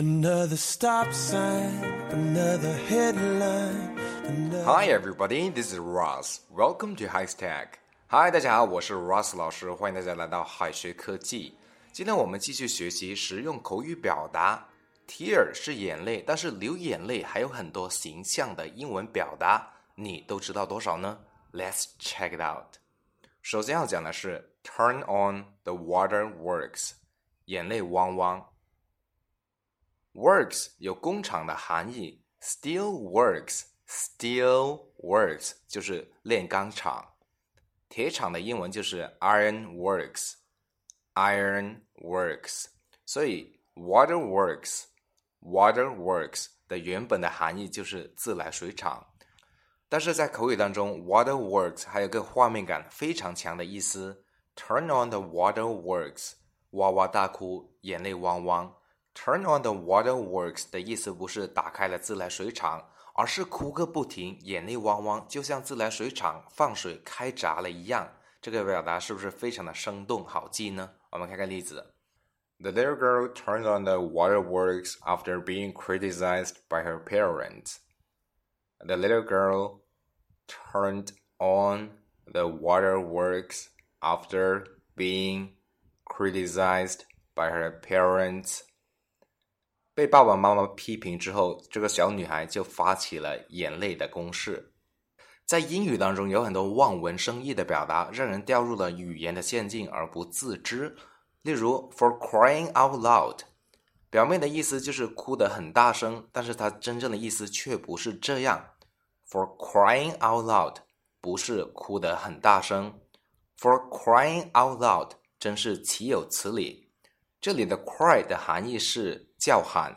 Another stop sign, another headline. Another... Hi everybody, this is Ross. Welcome to High Stack. Hi，大家好，我是 Ross 老师，欢迎大家来到海学科技。今天我们继续学习实用口语表达。Tear 是眼泪，但是流眼泪还有很多形象的英文表达，你都知道多少呢？Let's check it out. 首先要讲的是 Turn on the waterworks，眼泪汪汪。 Works 有工厂的含义，Steel Works，Steel Works 就是炼钢厂，铁厂的英文就是 Iron Works，Iron Works，所以 Waterworks，Waterworks 的原本的含义就是自来水厂，但是在口语当中，Waterworks 还有个画面感非常强的意思，Turn on the waterworks，哇哇大哭，眼泪汪汪。Turn on the waterworks 的意思不是打开了自来水厂，而是哭个不停，眼泪汪汪，就像自来水厂放水开闸了一样。这个表达是不是非常的生动好记呢？我们看看例子。The little girl turned on the waterworks after being criticized by her parents. The little girl turned on the waterworks after being criticized by her parents. 被爸爸妈妈批评之后，这个小女孩就发起了眼泪的攻势。在英语当中，有很多望文生义的表达，让人掉入了语言的陷阱而不自知。例如，for crying out loud，表面的意思就是哭得很大声，但是它真正的意思却不是这样。for crying out loud 不是哭得很大声，for crying out loud 真是岂有此理。这里的 cry 的含义是。叫喊，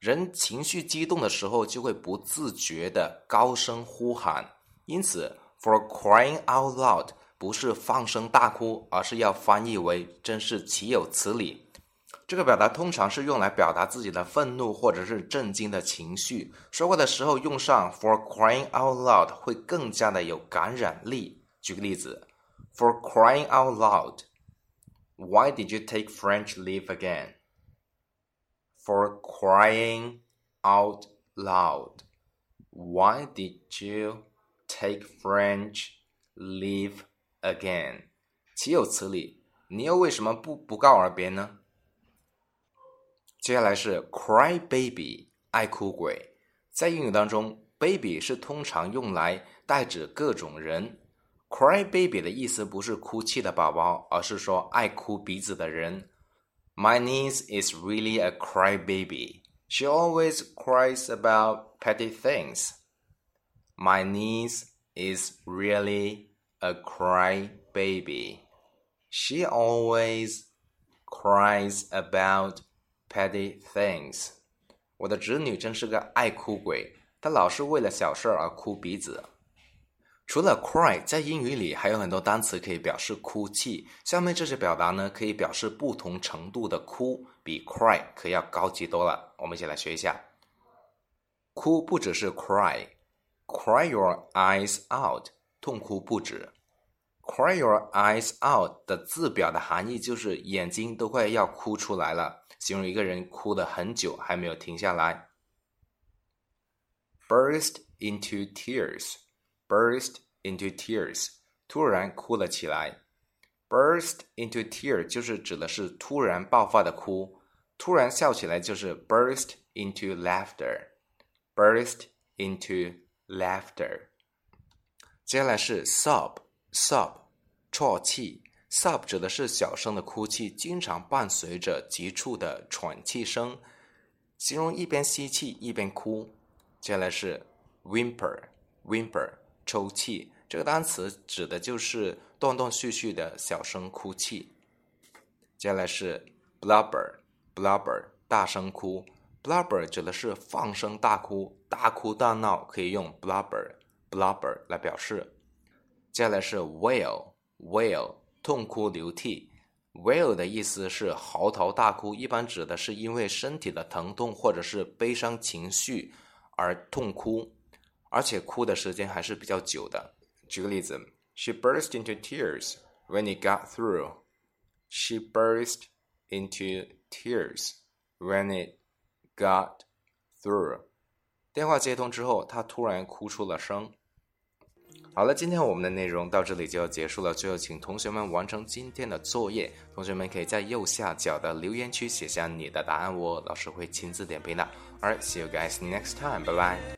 人情绪激动的时候就会不自觉的高声呼喊，因此，for crying out loud 不是放声大哭，而是要翻译为真是岂有此理。这个表达通常是用来表达自己的愤怒或者是震惊的情绪，说话的时候用上 for crying out loud 会更加的有感染力。举个例子，for crying out loud loud，Why did you take French leave again？for crying out loud. Why did you take French leave again? 岂有此理！你又为什么不不告而别呢？接下来是 cry baby，爱哭鬼。在英语当中，baby 是通常用来代指各种人。 cry baby 的意思不是哭泣的宝宝，而是说爱哭鼻子的人。My niece is really a crybaby. She always cries about petty things. My niece is really a crybaby. She always cries about petty things. 我的侄女真是个爱哭鬼，她老是为了小事而哭鼻子。 除了 cry，在英语里还有很多单词可以表示哭泣。下面这些表达呢，可以表示不同程度的哭，比 cry 可要高级多了。我们一起来学一下。哭不只是 cry，cry your eyes out，痛哭不止。cry your eyes out 的字表的含义就是眼睛都快要哭出来了，形容一个人哭了很久还没有停下来。burst into tears。Burst into tears，突然哭了起来。burst into tear 就是指的是突然爆发的哭，突然笑起来就是 burst into laughter。burst into laughter。接下来是 sob，sob，啜泣。sob 指的是小声的哭泣，经常伴随着急促的喘气声，形容一边吸气一边哭。接下来是 whimper，whimper。抽泣这个单词指的就是断断续续的小声哭泣。接下来是 blubber，blubber 大声哭，blubber 指的是放声大哭、大哭大闹，可以用 blubber，blubber 来表示。接下来是 wail，wail 痛哭流涕，wail 的意思是嚎啕大哭，一般指的是因为身体的疼痛或者是悲伤情绪而痛哭。而且哭的时间还是比较久的。举个例子，She burst into tears when it got through. She burst into tears when it got through。电话接通之后，她突然哭出了声。好了，今天我们的内容到这里就要结束了。最后，请同学们完成今天的作业。同学们可以在右下角的留言区写下你的答案哦，老师会亲自点评的。All right, see you guys next time. Bye bye.